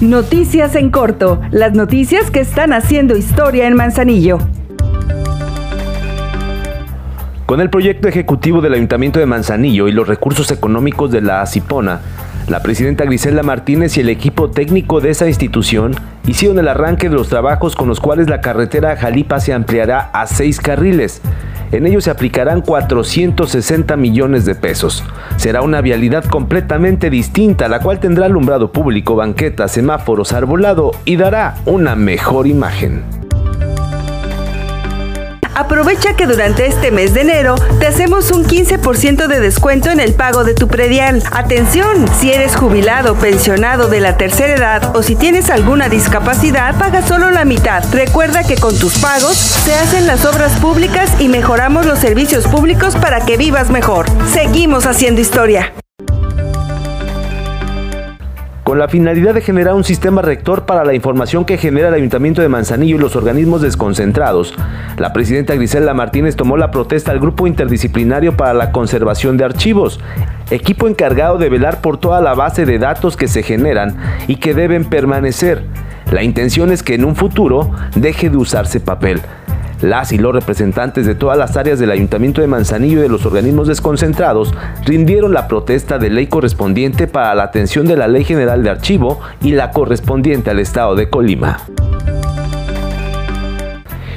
Noticias en corto, las noticias que están haciendo historia en Manzanillo. Con el proyecto ejecutivo del Ayuntamiento de Manzanillo y los recursos económicos de la ACIPONA, la presidenta Griselda Martínez y el equipo técnico de esa institución hicieron el arranque de los trabajos con los cuales la carretera Jalipa se ampliará a seis carriles. En ellos se aplicarán 460 millones de pesos. Será una vialidad completamente distinta, la cual tendrá alumbrado público, banquetas, semáforos, arbolado y dará una mejor imagen. Aprovecha que durante este mes de enero te hacemos un 15% de descuento en el pago de tu predial. Atención, si eres jubilado, pensionado de la tercera edad o si tienes alguna discapacidad, paga solo la mitad. Recuerda que con tus pagos se hacen las obras públicas y mejoramos los servicios públicos para que vivas mejor. Seguimos haciendo historia con la finalidad de generar un sistema rector para la información que genera el Ayuntamiento de Manzanillo y los organismos desconcentrados. La presidenta Griselda Martínez tomó la protesta al Grupo Interdisciplinario para la Conservación de Archivos, equipo encargado de velar por toda la base de datos que se generan y que deben permanecer. La intención es que en un futuro deje de usarse papel. Las y los representantes de todas las áreas del Ayuntamiento de Manzanillo y de los organismos desconcentrados rindieron la protesta de ley correspondiente para la atención de la Ley General de Archivo y la correspondiente al Estado de Colima.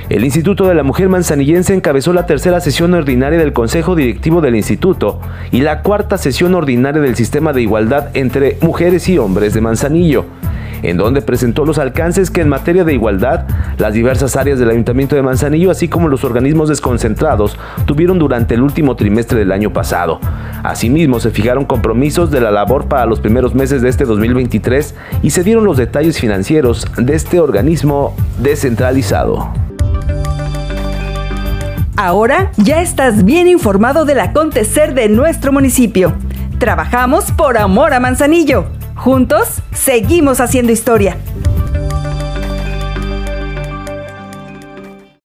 El Instituto de la Mujer Manzanillense encabezó la tercera sesión ordinaria del Consejo Directivo del Instituto y la cuarta sesión ordinaria del Sistema de Igualdad entre Mujeres y Hombres de Manzanillo en donde presentó los alcances que en materia de igualdad las diversas áreas del Ayuntamiento de Manzanillo, así como los organismos desconcentrados, tuvieron durante el último trimestre del año pasado. Asimismo, se fijaron compromisos de la labor para los primeros meses de este 2023 y se dieron los detalles financieros de este organismo descentralizado. Ahora ya estás bien informado del acontecer de nuestro municipio. Trabajamos por amor a Manzanillo. Juntos, seguimos haciendo historia.